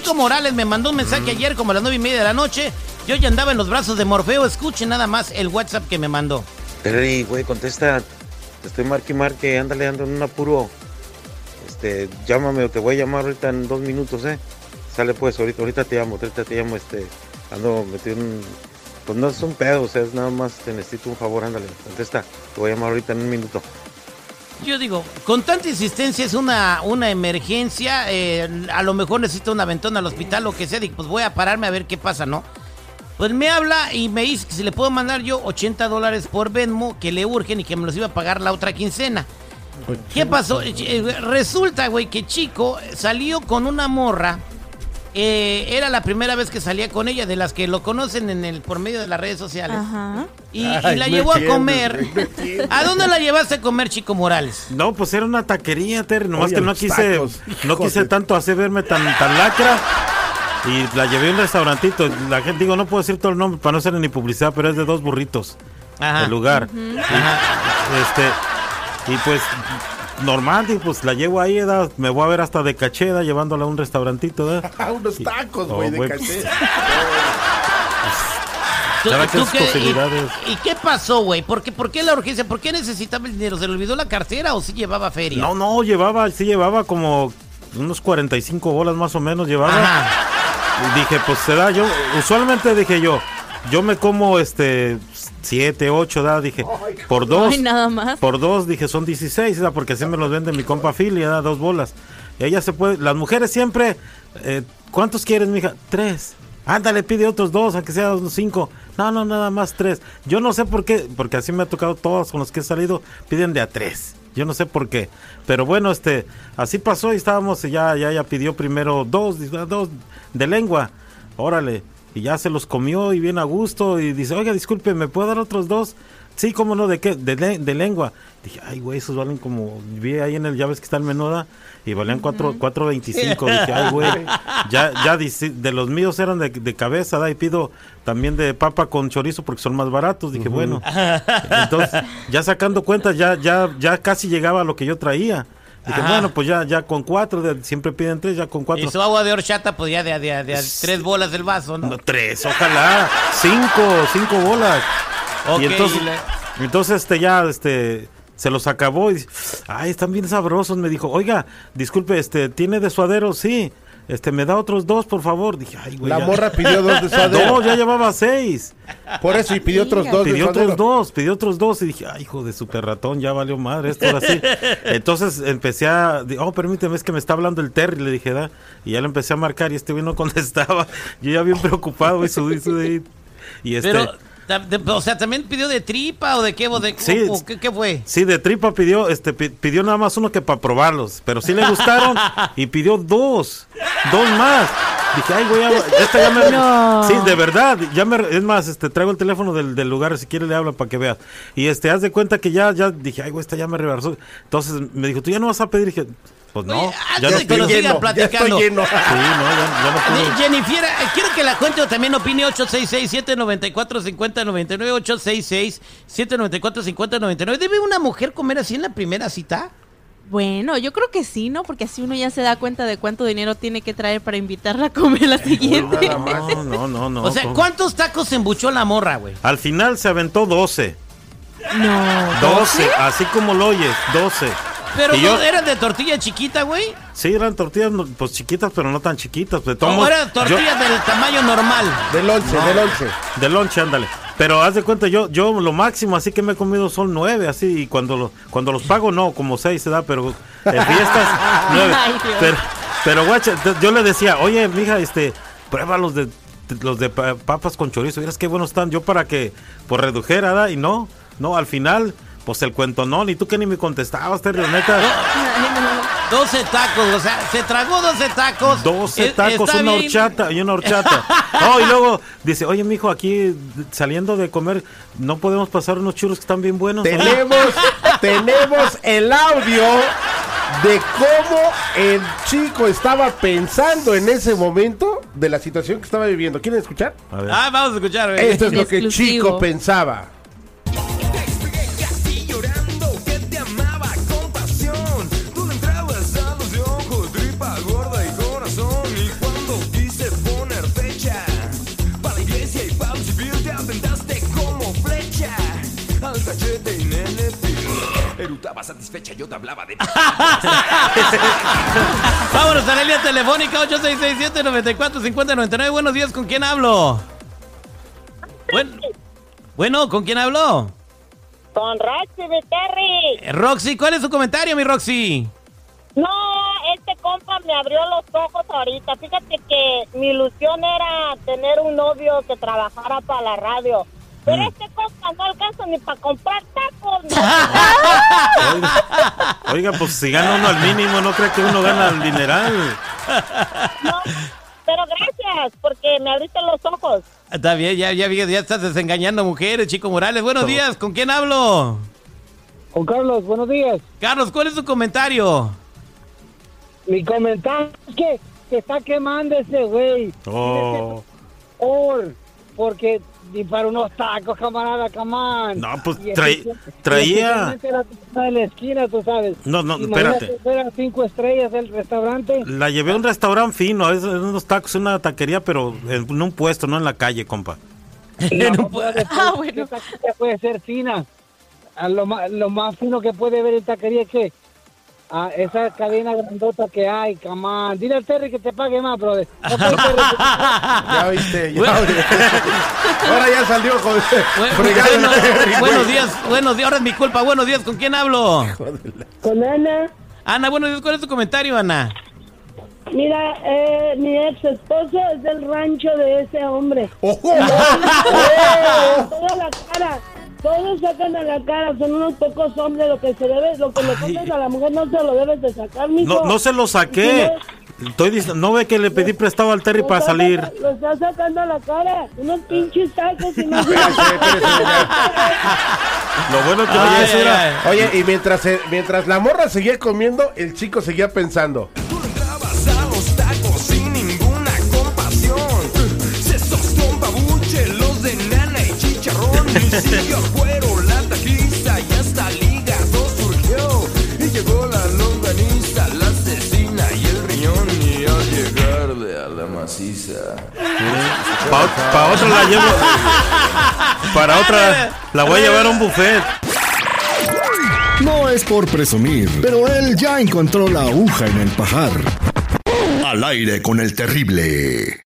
Chico Morales me mandó un mensaje ayer como a las nueve y media de la noche. Yo ya andaba en los brazos de Morfeo. Escuche nada más el WhatsApp que me mandó. Terry, güey, contesta. Te estoy marque marque. Ándale, ando en un apuro. Este, llámame o te voy a llamar ahorita en dos minutos, ¿eh? Sale pues, ahorita, ahorita te llamo, ahorita te llamo, este. Ando metido en. Pues no es un pedo, o sea, es nada más te necesito un favor, ándale, contesta. Te voy a llamar ahorita en un minuto. Yo digo, con tanta insistencia es una, una emergencia, eh, a lo mejor necesito un aventón al hospital, lo que sea, digo, pues voy a pararme a ver qué pasa, ¿no? Pues me habla y me dice que si le puedo mandar yo 80 dólares por Venmo, que le urgen y que me los iba a pagar la otra quincena. ¿Qué pasó? Eh, Resulta, güey, que Chico salió con una morra. Eh, era la primera vez que salía con ella, de las que lo conocen en el por medio de las redes sociales. Ajá. Y, la llevó a comer. ¿A dónde la llevaste a comer, Chico Morales? No, pues era una taquería, Terry. Nomás Oye, que no quise, tacos, no quise tanto hacer verme tan, tan lacra. Y la llevé a un restaurantito. La gente, digo, no puedo decir todo el nombre para no hacer ni publicidad, pero es de dos burritos. Ajá. El lugar. Y, este, y pues, normal, y pues la llevo ahí, ¿verdad? me voy a ver hasta de cacheda llevándola a un restaurantito, ¿verdad? Ah, unos tacos, Oh, güey, de güey. caché. ¿Tú- Claro que tú esas qué- y- posibilidades. ¿Y, qué pasó, güey? ¿Por qué, ¿Por qué la urgencia? ¿Por qué necesitaba el dinero? ¿Se le olvidó la cartera o sí llevaba feria? No, no, llevaba, sí llevaba como unos 45 bolas más o menos llevaba. Ajá. Y dije, pues se da, yo, usualmente dije yo, yo me como este 7, 8, da, dije, por dos, Ay, nada más. por dos, dije, son 16, da, porque así me los vende mi compa Philly, da, dos bolas. Ella se puede, las mujeres siempre, eh, ¿cuántos quieres, mija? Tres. Ándale, pide otros dos, aunque sea unos cinco. No, no, nada más tres. Yo no sé por qué, porque así me ha tocado todos con los que he salido, piden de a tres. Yo no sé por qué. Pero bueno, este, así pasó y estábamos, y ya, ya, ya pidió primero dos, "Ah, dos de lengua. Órale. Y ya se los comió y bien a gusto. Y dice, oiga, disculpe, ¿me puedo dar otros dos? Sí, cómo no, ¿de qué? De, le- de lengua. Dije, ay, güey, esos valen como, vi ahí en el, ya ves que está el menuda, y valían cuatro, cuatro veinticinco. Dije, ay, güey, ya, ya de los míos eran de, de cabeza, da, y pido también de papa con chorizo porque son más baratos. Dije, bueno. Entonces, ya sacando cuentas, ya, ya, ya casi llegaba a lo que yo traía. Dije, Ajá. bueno, pues ya, ya con cuatro, de- siempre piden tres, ya con cuatro. Y su agua de horchata, pues ya de, de- de- tres bolas del vaso, ¿no? No, tres, ojalá. Cinco, cinco bolas. Ok, y entonces, y le- entonces este ya, este, se los acabó y dice, ay, están bien sabrosos. Me dijo, oiga, disculpe, este, ¿tiene de suadero? Sí. Este, me da otros dos, por favor. Dije, ay, güey. La ya- morra pidió dos de suadero. No, ya llevaba seis. Por eso, y pidió otros dos de Pidió suadero. otros dos, pidió otros dos y dije, ay, hijo de super ratón, ya valió madre esto ahora sí. Entonces empecé a, di- oh, permíteme, es que me está hablando el Terry, le dije, da, y ya le empecé a marcar y este güey no contestaba. Yo ya bien preocupado y subí, subí. Y este, Pero, o sea, ¿también pidió de tripa o de qué? O de, Sí, o- o qué, qué fue? sí, de tripa pidió, este, pi- pidió nada más uno que para probarlos, pero sí le gustaron y pidió dos, dos más. Dije, ay, güey, esta ya me... No. Sí, de verdad, ya me... Es más, este, traigo el teléfono del, del lugar, si quiere le habla para que veas. Y este, haz de cuenta que ya, ya, dije, ay, güey, esta ya me reversó. Entonces me dijo, ¿tú ya no vas a pedir? dije, pues no, Oye, ya antes no de que nos Sí, siga lleno, ya platicando. estoy lleno. no, ya, ya no. Eh, Jennifer, eh, quiero que la cuente también opine 866-794-5099, 866-794-5099. ¿Debe una mujer comer así en la primera cita? Bueno, yo creo que sí, ¿no? Porque así uno ya se da cuenta de cuánto dinero tiene que traer para invitarla a comer la siguiente. No, no, no, no. o sea, ¿cómo? ¿cuántos tacos se embuchó la morra, güey? Al final se aventó 12. No. 12, así como lo oyes, 12. Pero yo- no, eran de tortilla chiquita, güey. Sí, eran tortillas no, pues chiquitas, pero no tan chiquitas. pues, De todos O modos, eran tortillas del tamaño normal. Del once, del once. yo- de lonche, ándale. Pero haz de cuenta, yo, yo lo máximo así que me he comido son nueve, así, y cuando, lo- cuando los pago, no, como seis se da, pero en fiestas, nueve. Ay. Pero, pero guacha, yo le decía, oye, mija, este, prueba los de los de pa- papas con chorizo, miras qué buenos están, yo para que, pues redujera, ¿da? Y no, no, al final, pues el cuento no, ni tú que ni me contestabas, Terry, la neta. Ay, no. 12 tacos, o sea, se tragó 12 tacos. 12 Eh, tacos, una bien. horchata y una horchata. Oh, y luego dice, oye, mijo, aquí saliendo de comer, ¿no podemos pasar unos churros que están bien buenos? Tenemos, tenemos el audio de cómo el chico estaba pensando en ese momento de la situación que estaba viviendo. ¿Quieren escuchar? A ver. Ah, vamos a escuchar. Esto es lo que el chico pensaba. Erutaba satisfecha, yo te hablaba de... Vámonos a la línea telefónica 8667-945099. Buenos días, ¿con quién hablo? Bueno, bueno ¿con quién hablo? Con Roxy Viterri. Eh, Roxy, ¿cuál es su comentario, mi Roxy? No, este compa me abrió los ojos ahorita. Fíjate que mi ilusión era tener un novio que trabajara para la radio. Pero este compa no alcanza ni para comprar tacos. ¿no? Oiga, pues si gana uno al mínimo, no cree que uno gana al dineral. No, Pero gracias, porque me abriste los ojos. Está bien, ya, ya, vi- ya estás desengañando mujeres, Chico Morales. Buenos días, ¿con quién hablo? Juan Carlos, buenos días. Carlos, ¿cuál es su comentario? Mi comentario es que, que está quemando ese güey. Oh. Or, porque ni para unos tacos, camarada, camán. No, pues, traí- traía- la de la esquina, tú sabes. No, no, Imagínate, espérate. fueran cinco estrellas el restaurante. La llevé a un restaurante fino, es, unos tacos, una taquería, pero en un puesto, no en la calle, compa. No, puede, Ah, bueno. puede ser fina. A lo, más, lo más fino que puede ver en taquería es que a esa cadena grandota que hay, camán. Dile al Terry que te pague más, brother. No Ya viste, ya Bueno. viste. Ahora ya salió, Fregado, bueno, Terry, buenos días, buenos días, ahora es mi culpa. Buenos días, ¿con quién hablo? Con Ana, Ana, buenos días, ¿cuál es tu comentario, Ana? mira, eh, mi ex esposo es del rancho de ese hombre. Ojo. Toda la cara, todos sacan a la cara, son unos pocos hombres, lo que se debe, lo que le pones a la mujer no se lo debes de sacar, mijo. No, no se lo saqué. Estoy dic- no ve que le pedí prestado al Terry para salir. saca- Lo está sacando a la cara, unos pinches tacos y no Lo bueno que Ay, no ay, era. ay. Oye, y mientras, se- mientras la morra seguía comiendo, el chico seguía pensando. Para otra la llevo. Para otra la voy a llevar a un buffet. No es por presumir, pero él ya encontró la aguja en el pajar. Al aire con el terrible.